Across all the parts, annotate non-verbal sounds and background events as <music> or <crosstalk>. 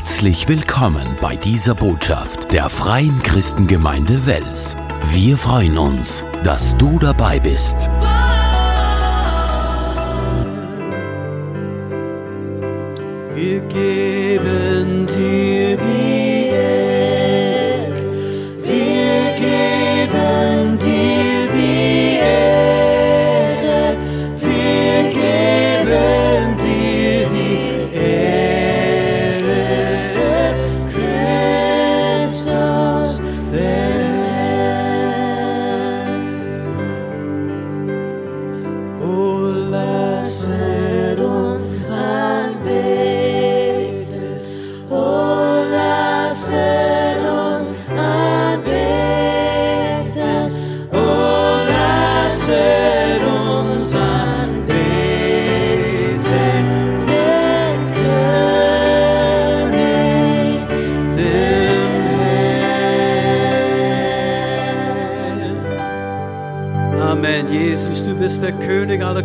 Herzlich willkommen bei dieser Botschaft der Freien Christengemeinde Wels. Wir freuen uns, dass du dabei bist. Wir geben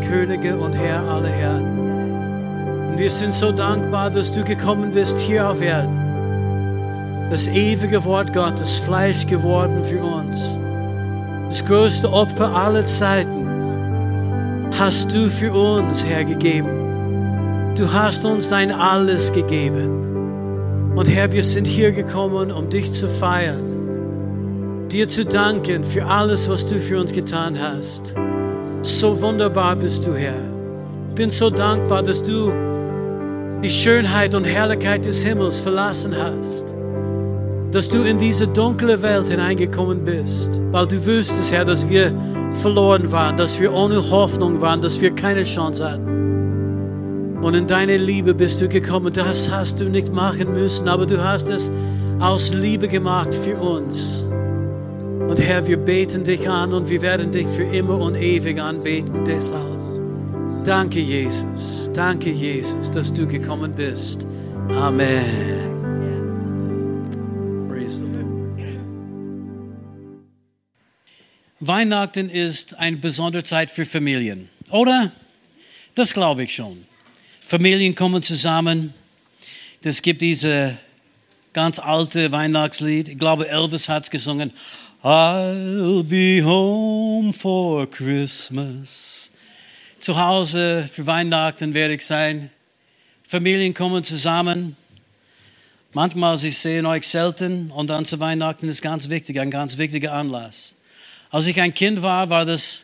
Könige und Herr aller Herren. Und wir sind so dankbar, dass du gekommen bist hier auf Erden. Das ewige Wort Gottes, Fleisch geworden für uns. Das größte Opfer aller Zeiten hast du für uns hergegeben. Du hast uns dein Alles gegeben. Und Herr, wir sind hier gekommen, um dich zu feiern, dir zu danken für alles, was du für uns getan hast. So wunderbar bist du, Herr. Bin so dankbar, dass du die Schönheit und Herrlichkeit des Himmels verlassen hast. Dass du in diese dunkle Welt hineingekommen bist, weil du wüsstest, Herr, dass wir verloren waren, dass wir ohne Hoffnung waren, dass wir keine Chance hatten. Und in deine Liebe bist du gekommen. Das hast du nicht machen müssen, aber du hast es aus Liebe gemacht für uns. Und Herr, wir beten dich an und wir werden dich für immer und ewig anbeten. Deshalb danke, Jesus. Danke, Jesus, dass du gekommen bist. Amen. Weihnachten ist eine besondere Zeit für Familien, oder? Das glaube ich schon. Familien kommen zusammen. Es gibt diese ganz alte Weihnachtslied. Ich glaube, Elvis hat es gesungen. I'll be home for Christmas. Zu Hause für Weihnachten werde ich sein. Familien kommen zusammen. Manchmal, sie sehen euch selten und dann zu Weihnachten ist ganz wichtig, ein ganz wichtiger Anlass. Als ich ein Kind war, war das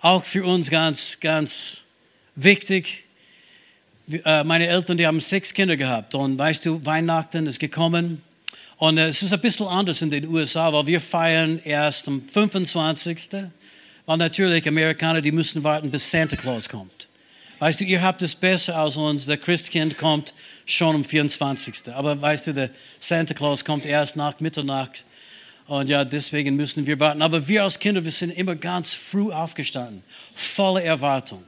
auch für uns ganz, ganz wichtig. Äh, Meine Eltern, die haben sechs Kinder gehabt und weißt du, Weihnachten ist gekommen und äh, es ist ein bisschen anders in den USA, weil wir feiern erst am 25. Weil natürlich Amerikaner, die müssen warten, bis Santa Claus kommt. Weißt du, ihr habt es besser als uns. Der Christkind kommt schon am 24. Aber weißt du, der Santa Claus kommt erst nach Mitternacht. Und ja, deswegen müssen wir warten. Aber wir als Kinder, wir sind immer ganz früh aufgestanden. Volle Erwartung.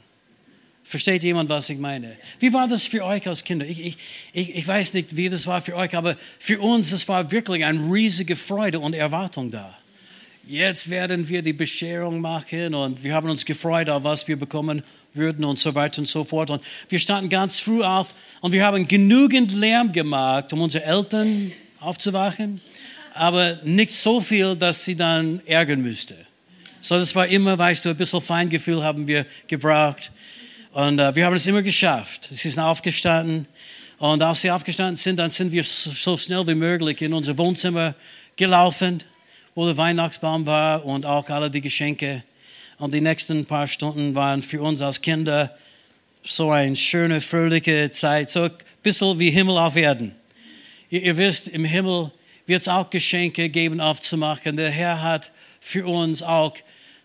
Versteht jemand, was ich meine? Wie war das für euch als Kinder? Ich, ich, ich, weiß nicht, wie das war für euch, aber für uns, es war wirklich eine riesige Freude und Erwartung da. Jetzt werden wir die Bescherung machen und wir haben uns gefreut, auf was wir bekommen würden und so weiter und so fort. Und wir standen ganz früh auf und wir haben genügend Lärm gemacht, um unsere Eltern aufzuwachen, aber nicht so viel, dass sie dann ärgern müsste. So, das war immer, weißt du, ein bisschen Feingefühl haben wir gebraucht. Und äh, wir haben es immer geschafft. Sie sind aufgestanden. Und als sie aufgestanden sind, dann sind wir so, schnell wie möglich in unser Wohnzimmer gelaufen, wo der Weihnachtsbaum war und auch alle die Geschenke. Und die nächsten paar Stunden waren für uns als Kinder so eine schöne, fröhliche Zeit, so ein bisschen wie Himmel auf Erden. Ihr, ihr wisst, im Himmel wird es auch Geschenke geben aufzumachen. Der Herr hat für uns auch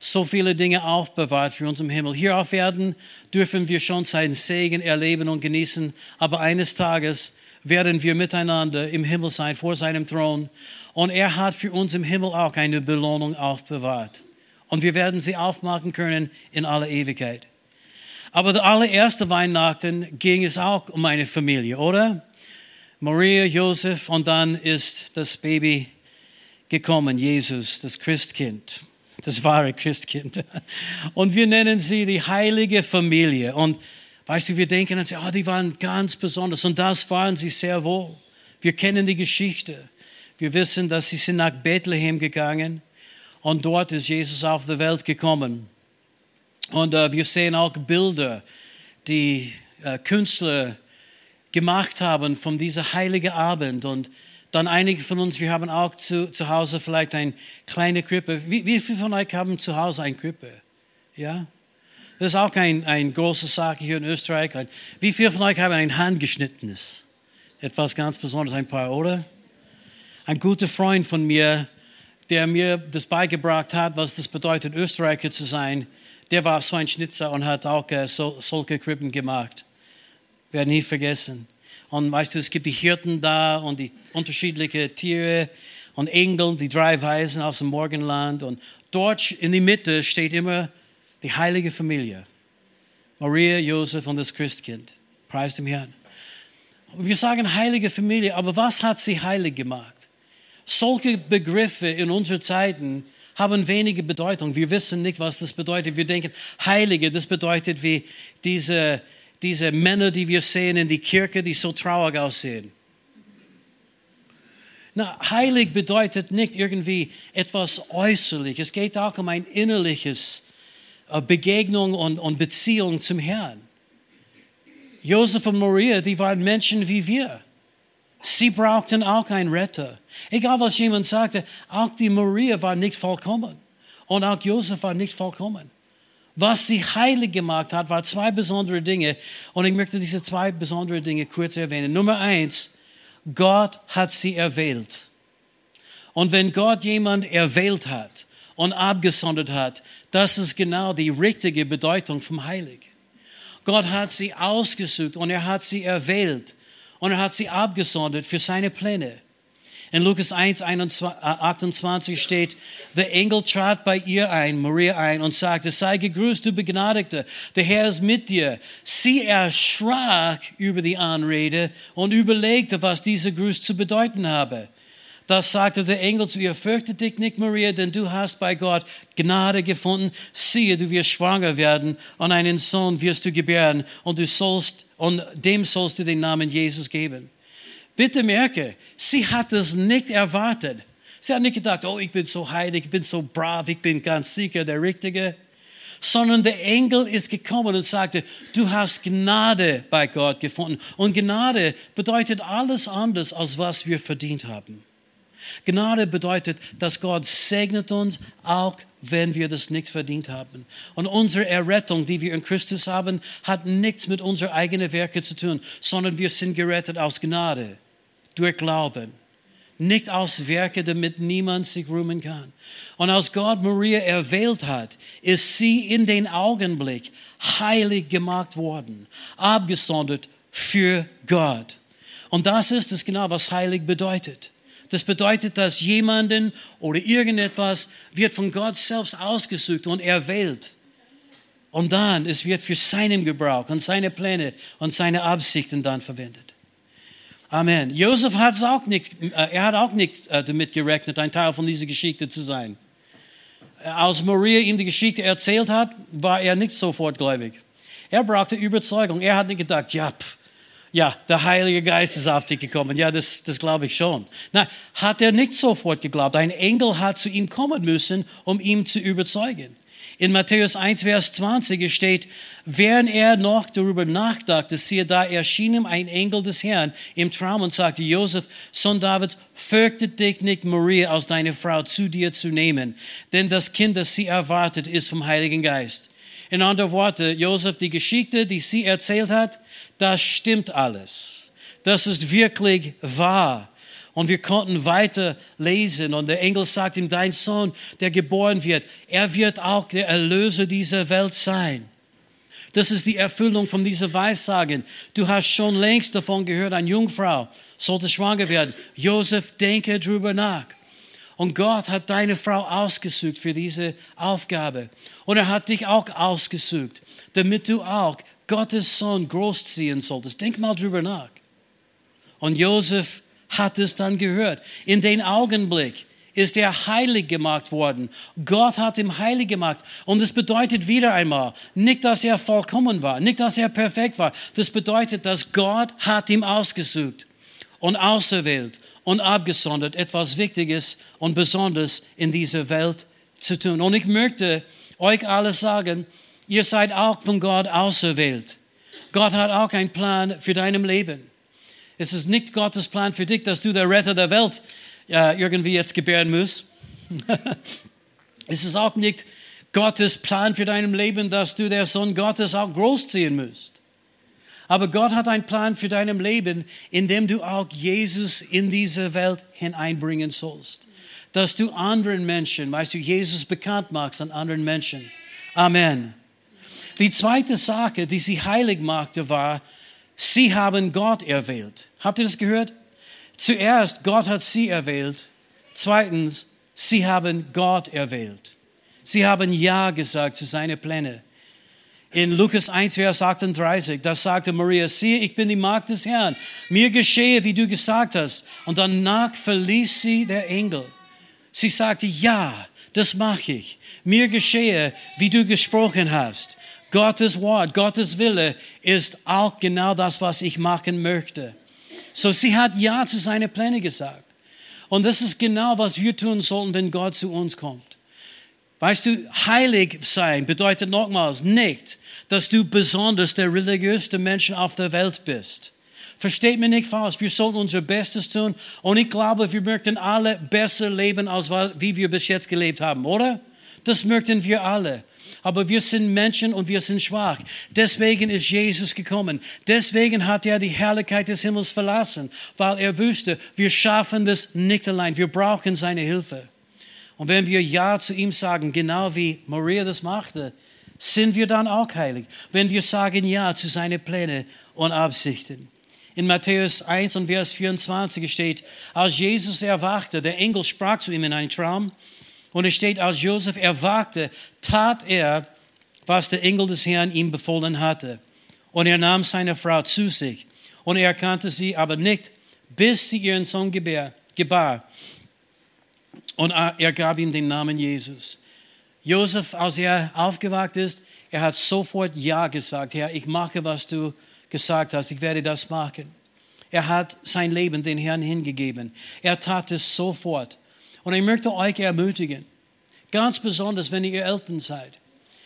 so viele Dinge aufbewahrt für uns im Himmel. Hier auf Erden dürfen wir schon seinen Segen erleben und genießen, aber eines Tages werden wir miteinander im Himmel sein, vor seinem Thron. Und er hat für uns im Himmel auch eine Belohnung aufbewahrt. Und wir werden sie aufmachen können in aller Ewigkeit. Aber der allererste Weihnachten ging es auch um eine Familie, oder? Maria, Josef und dann ist das Baby gekommen, Jesus, das Christkind, das wahre Christkind. Und wir nennen sie die heilige Familie. Und weißt du, wir denken an sie, oh, die waren ganz besonders und das waren sie sehr wohl. Wir kennen die Geschichte. Wir wissen, dass sie sind nach Bethlehem gegangen und dort ist Jesus auf die Welt gekommen. Und äh, wir sehen auch Bilder, die äh, Künstler gemacht haben von dieser heiligen Abend. Und dann einige von uns, wir haben auch zu, zu Hause vielleicht eine kleine Krippe. Wie, wie viele von euch haben zu Hause eine Krippe? Ja? Das ist auch eine ein große Sache hier in Österreich. Wie viele von euch haben ein handgeschnittenes? Etwas ganz Besonderes, ein paar, oder? Ein guter Freund von mir, der mir das beigebracht hat, was das bedeutet, Österreicher zu sein, der war so ein Schnitzer und hat auch äh, so, solche Krippen gemacht. Werde nie vergessen. Und weißt du, es gibt die Hirten da und die unterschiedlichen Tiere und Engel, die drei Weisen aus dem Morgenland. Und dort in die Mitte steht immer die heilige Familie. Maria, Josef und das Christkind. Preis dem Herrn. Wir sagen heilige Familie, aber was hat sie heilig gemacht? Solche Begriffe in unseren Zeiten haben wenige Bedeutung. Wir wissen nicht, was das bedeutet. Wir denken, Heilige, das bedeutet wie diese, diese Männer, die wir sehen in die Kirche, die so traurig aussehen. Na, heilig bedeutet nicht irgendwie etwas äußerlich. Es geht auch um ein innerliches äh, Begegnung und, und Beziehung zum Herrn. Josef und Maria, die waren Menschen wie wir. Sie brauchten auch einen Retter. Egal was jemand sagte, auch die Maria war nicht vollkommen. Und auch Josef war nicht vollkommen. Was sie heilig gemacht hat, waren zwei besondere Dinge. Und ich möchte diese zwei besondere Dinge kurz erwähnen. Nummer eins, Gott hat sie erwählt. Und wenn Gott jemand erwählt hat und abgesondert hat, das ist genau die richtige Bedeutung vom Heilig. Gott hat sie ausgesucht und er hat sie erwählt und er hat sie abgesondert für seine Pläne. In Lukas 1, 28 steht, der Engel trat bei ihr ein, Maria ein, und sagte, sei gegrüßt, du Begnadigte, der Herr ist mit dir. Sie erschrak über die Anrede und überlegte, was dieser Gruß zu bedeuten habe. Das sagte der Engel zu ihr, fürchte dich nicht, Maria, denn du hast bei Gott Gnade gefunden. Siehe, du wirst schwanger werden und einen Sohn wirst du gebären und du sollst, und dem sollst du den Namen Jesus geben. Bitte merke, sie hat es nicht erwartet. Sie hat nicht gedacht, oh, ich bin so heilig, ich bin so brav, ich bin ganz sicher der Richtige. Sondern der Engel ist gekommen und sagte, du hast Gnade bei Gott gefunden. Und Gnade bedeutet alles anders, als was wir verdient haben. Gnade bedeutet, dass Gott segnet uns, auch wenn wir das nicht verdient haben. Und unsere Errettung, die wir in Christus haben, hat nichts mit unseren eigenen Werken zu tun, sondern wir sind gerettet aus Gnade, durch Glauben. Nicht aus Werke, damit niemand sich rühmen kann. Und als Gott Maria erwählt hat, ist sie in den Augenblick heilig gemacht worden, abgesondert für Gott. Und das ist es genau, was heilig bedeutet. Das bedeutet, dass jemanden oder irgendetwas wird von Gott selbst ausgesucht und erwählt. Und dann, es wird für seinen Gebrauch und seine Pläne und seine Absichten dann verwendet. Amen. Josef hat es auch nicht, äh, er hat auch nicht äh, damit gerechnet, ein Teil von dieser Geschichte zu sein. Äh, als Maria ihm die Geschichte erzählt hat, war er nicht sofort gläubig. Er brauchte Überzeugung. Er hat nicht gedacht, ja, pff, ja, der Heilige Geist ist auf dich gekommen. Ja, das, das glaube ich schon. Na, hat er nicht sofort geglaubt. Ein Engel hat zu ihm kommen müssen, um ihn zu überzeugen. In Matthäus 1, Vers 20 steht, während er noch darüber nachdachte, siehe, da erschien ihm ein Engel des Herrn im Traum und sagte, Josef, Sohn Davids, fürchte dich nicht, Maria aus deiner Frau zu dir zu nehmen, denn das Kind, das sie erwartet, ist vom Heiligen Geist. In anderen Worten, Josef, die Geschichte, die sie erzählt hat, das stimmt alles. Das ist wirklich wahr. Und wir konnten weiter lesen und der Engel sagt ihm, dein Sohn, der geboren wird, er wird auch der Erlöser dieser Welt sein. Das ist die Erfüllung von dieser Weissagen. Du hast schon längst davon gehört, eine Jungfrau sollte schwanger werden. Josef, denke drüber nach. Und Gott hat deine Frau ausgesucht für diese Aufgabe. Und er hat dich auch ausgesucht, damit du auch Gottes Sohn großziehen solltest. Denk mal drüber nach. Und Josef hat es dann gehört. In den Augenblick ist er heilig gemacht worden. Gott hat ihn heilig gemacht. Und das bedeutet wieder einmal, nicht, dass er vollkommen war, nicht, dass er perfekt war. Das bedeutet, dass Gott hat ihn ausgesucht. und auserwählt und abgesondert, etwas Wichtiges und Besonderes in dieser Welt zu tun. Und ich möchte euch alle sagen, ihr seid auch von Gott auserwählt. Gott hat auch einen Plan für dein Leben. Es ist nicht Gottes Plan für dich, dass du der Retter der Welt äh, irgendwie jetzt gebären musst. <laughs> es ist auch nicht Gottes Plan für dein Leben, dass du der Sohn Gottes auch großziehen musst. Aber Gott hat einen Plan für dein Leben, in dem du auch Jesus in diese Welt hineinbringen sollst. Dass du anderen Menschen, weißt du, Jesus bekannt machst an anderen Menschen. Amen. Die zweite Sache, die sie heilig machte, war, sie haben Gott erwählt. Habt ihr das gehört? Zuerst, Gott hat sie erwählt. Zweitens, sie haben Gott erwählt. Sie haben Ja gesagt zu seinen Plänen. In Lukas 1, Vers 38, da sagte Maria, siehe, ich bin die Magd des Herrn. Mir geschehe, wie du gesagt hast. Und danach verließ sie der Engel. Sie sagte, ja, das mache ich. Mir geschehe, wie du gesprochen hast. Gottes Wort, Gottes Wille ist auch genau das, was ich machen möchte. So, sie hat Ja zu seinen Plänen gesagt. Und das ist genau, was wir tun sollten, wenn Gott zu uns kommt. Weißt du, heilig sein bedeutet nochmals nicht, dass du besonders der religiöste Mensch auf der Welt bist. Versteht mir nicht falsch, wir sollten unser Bestes tun und ich glaube, wir möchten alle besser leben, als wie wir bis jetzt gelebt haben, oder? Das möchten wir alle. Aber wir sind Menschen und wir sind schwach. Deswegen ist Jesus gekommen. Deswegen hat er die Herrlichkeit des Himmels verlassen, weil er wusste, wir schaffen das nicht allein. Wir brauchen seine Hilfe. Und wenn wir Ja zu ihm sagen, genau wie Maria das machte, sind wir dann auch heilig. Wenn wir sagen Ja zu seinen Plänen und Absichten. In Matthäus 1 und Vers 24 steht, als Jesus erwachte, der Engel sprach zu ihm in einem Traum, und es steht, als Josef erwachte, tat er, was der Engel des Herrn ihm befohlen hatte. Und er nahm seine Frau zu sich. Und er erkannte sie aber nicht, bis sie ihren Sohn gebar. Und er gab ihm den Namen Jesus. Josef, als er aufgewacht ist, er hat sofort Ja gesagt. Herr, ich mache, was du gesagt hast. Ich werde das machen. Er hat sein Leben den Herrn hingegeben. Er tat es sofort. Und ich möchte euch ermutigen, ganz besonders, wenn ihr Eltern seid.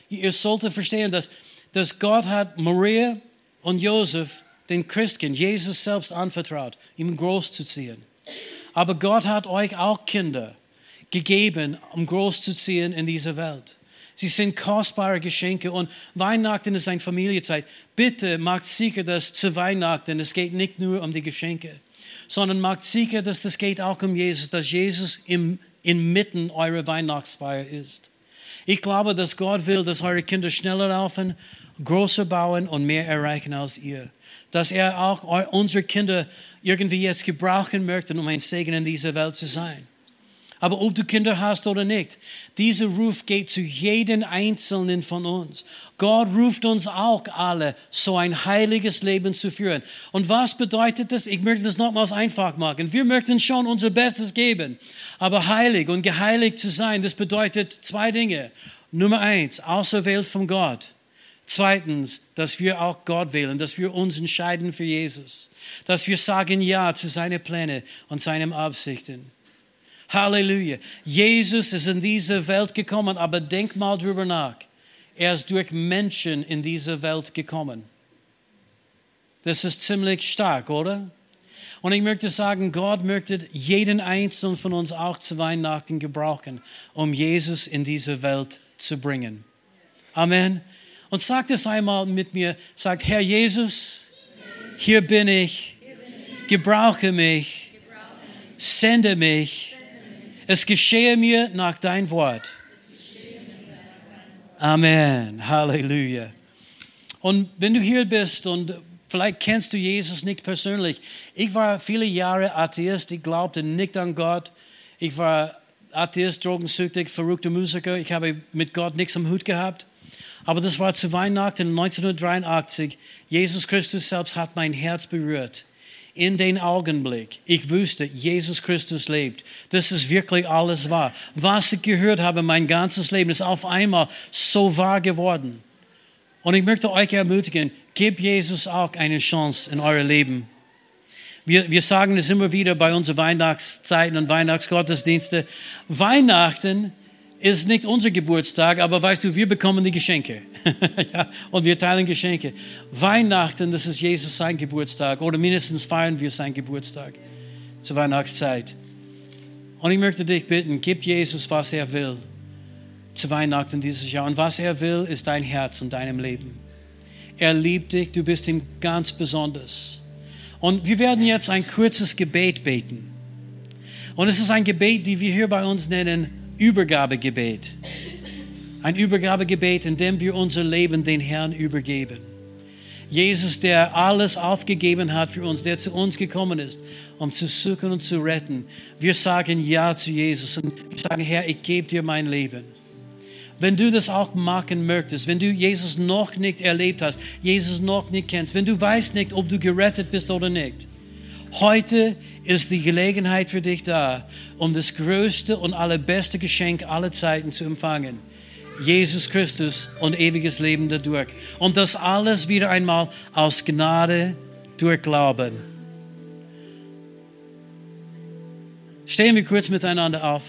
Ihr solltet verstehen, dass, dass Gott hat Maria und Josef, den Christkind, Jesus selbst anvertraut, ihm groß zu ziehen. Aber Gott hat euch auch Kinder gegeben, um groß zu ziehen in dieser Welt. Sie sind kostbare Geschenke und Weihnachten ist eine Familienzeit. Bitte macht sicher, dass zu Weihnachten es geht nicht nur um die Geschenke sondern macht sicher, dass das geht auch um Jesus, dass Jesus im, inmitten eurer Weihnachtsfeier ist. Ich glaube, dass Gott will, dass eure Kinder schneller laufen, größer bauen und mehr erreichen als ihr. Dass er auch unsere Kinder irgendwie jetzt gebrauchen möchte, um ein Segen in dieser Welt zu sein. Aber ob du Kinder hast oder nicht, dieser Ruf geht zu jedem Einzelnen von uns. Gott ruft uns auch alle, so ein heiliges Leben zu führen. Und was bedeutet das? Ich möchte das nochmals einfach machen. Wir möchten schon unser Bestes geben. Aber heilig und geheiligt zu sein, das bedeutet zwei Dinge. Nummer eins, auserwählt von Gott. Zweitens, dass wir auch Gott wählen, dass wir uns entscheiden für Jesus, dass wir sagen Ja zu seinen Plänen und seinen Absichten. Halleluja. Jesus ist in diese Welt gekommen, aber denk mal drüber nach. Er ist durch Menschen in diese Welt gekommen. Das ist ziemlich stark, oder? Und ich möchte sagen, Gott möchte jeden einzelnen von uns auch zu Weihnachten gebrauchen, um Jesus in diese Welt zu bringen. Amen. Und sagt es einmal mit mir, sagt, Herr Jesus, hier bin ich, gebrauche mich, sende mich es geschehe mir nach dein Wort. Amen. Halleluja. Und wenn du hier bist und vielleicht kennst du Jesus nicht persönlich. Ich war viele Jahre Atheist. Ich glaubte nicht an Gott. Ich war Atheist, drogensüchtig, verrückter Musiker. Ich habe mit Gott nichts am Hut gehabt. Aber das war zu Weihnachten 1983. Jesus Christus selbst hat mein Herz berührt in den Augenblick, ich wusste, Jesus Christus lebt. Das ist wirklich alles wahr. Was ich gehört habe, mein ganzes Leben ist auf einmal so wahr geworden. Und ich möchte euch ermutigen, gebt Jesus auch eine Chance in eurem Leben. Wir, wir sagen es immer wieder bei unseren Weihnachtszeiten und Weihnachtsgottesdienste. Weihnachten ist nicht unser Geburtstag, aber weißt du, wir bekommen die Geschenke. <laughs> ja, und wir teilen Geschenke. Weihnachten, das ist Jesus sein Geburtstag. Oder mindestens feiern wir seinen Geburtstag zur Weihnachtszeit. Und ich möchte dich bitten, gib Jesus, was er will zu Weihnachten dieses Jahr. Und was er will, ist dein Herz und deinem Leben. Er liebt dich, du bist ihm ganz besonders. Und wir werden jetzt ein kurzes Gebet beten. Und es ist ein Gebet, die wir hier bei uns nennen Übergabegebet. Ein Übergabegebet, in dem wir unser Leben den Herrn übergeben. Jesus, der alles aufgegeben hat für uns, der zu uns gekommen ist, um zu suchen und zu retten. Wir sagen Ja zu Jesus und wir sagen, Herr, ich gebe dir mein Leben. Wenn du das auch machen möchtest, wenn du Jesus noch nicht erlebt hast, Jesus noch nicht kennst, wenn du weißt nicht, ob du gerettet bist oder nicht, heute ist die Gelegenheit für dich da, um das größte und allerbeste Geschenk aller Zeiten zu empfangen. Jesus Christus und ewiges Leben dadurch. Und das alles wieder einmal aus Gnade durch Glauben. Stehen wir kurz miteinander auf.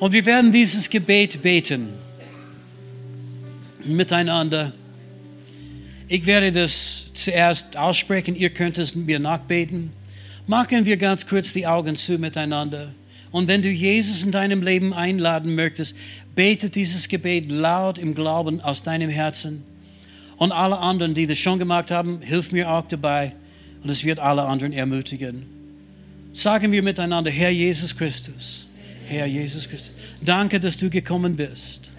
Und wir werden dieses Gebet beten. Miteinander. Ich werde das zuerst aussprechen, ihr könnt es mir nachbeten. Machen wir ganz kurz die Augen zu miteinander. Und wenn du Jesus in deinem Leben einladen möchtest, bete dieses Gebet laut im Glauben aus deinem Herzen. Und alle anderen, die das schon gemacht haben, hilf mir auch dabei. Und es wird alle anderen ermutigen. Sagen wir miteinander, Herr Jesus Christus Herr Jesus Christus, danke, dass du gekommen bist.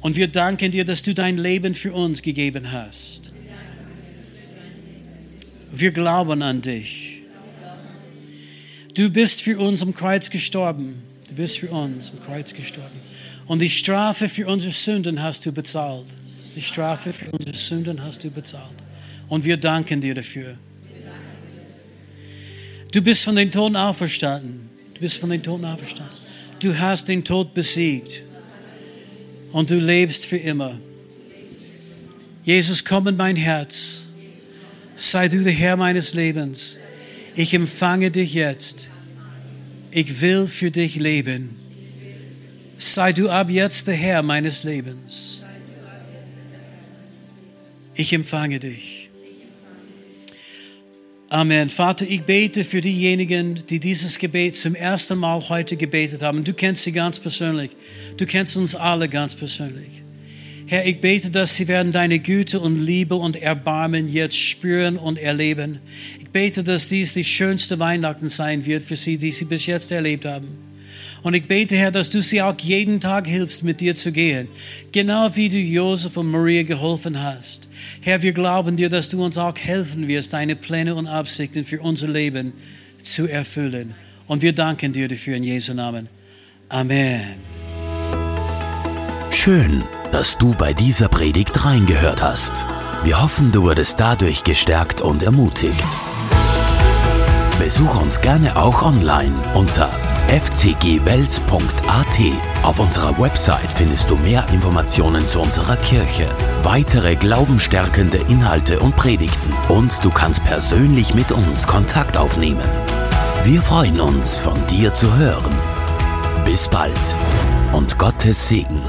Und wir danken dir, dass du dein Leben für uns gegeben hast. Wir glauben an dich. Du bist für uns am Kreuz gestorben. Du bist für uns am Kreuz gestorben. Und die Strafe für unsere Sünden hast du bezahlt. Die Strafe für unsere Sünden hast du bezahlt. Und wir danken dir dafür. Du bist von den Toten auferstanden. Du bist von den Toten auferstanden. Du hast den Tod besiegt. Und du lebst für immer. Jesus, komm in mein Herz. Sei du der Herr meines Lebens. Ich empfange dich jetzt. Ich will für dich leben. Sei du ab jetzt der Herr meines Lebens. Ich empfange dich. Amen. Vater, ich bete für diejenigen, die dieses Gebet zum ersten Mal heute gebetet haben. Du kennst sie ganz persönlich. Du kennst uns alle ganz persönlich. Herr, ich bete, dass sie werden deine Güte und Liebe und Erbarmen jetzt spüren und erleben. Ich bete, dass dies die schönste Weihnachten sein wird für sie, die sie bis jetzt erlebt haben. Und ich bete, Herr, dass du sie auch jeden Tag hilfst, mit dir zu gehen. Genau wie du Josef und Maria geholfen hast. Herr, wir glauben dir, dass du uns auch helfen wirst, deine Pläne und Absichten für unser Leben zu erfüllen. Und wir danken dir dafür in Jesu Namen. Amen. Schön, dass du bei dieser Predigt reingehört hast. Wir hoffen, du wurdest dadurch gestärkt und ermutigt. Besuch uns gerne auch online unter fcgwels.at. Auf unserer Website findest du mehr Informationen zu unserer Kirche, weitere glaubenstärkende Inhalte und Predigten und du kannst persönlich mit uns Kontakt aufnehmen. Wir freuen uns, von dir zu hören. Bis bald und Gottes Segen.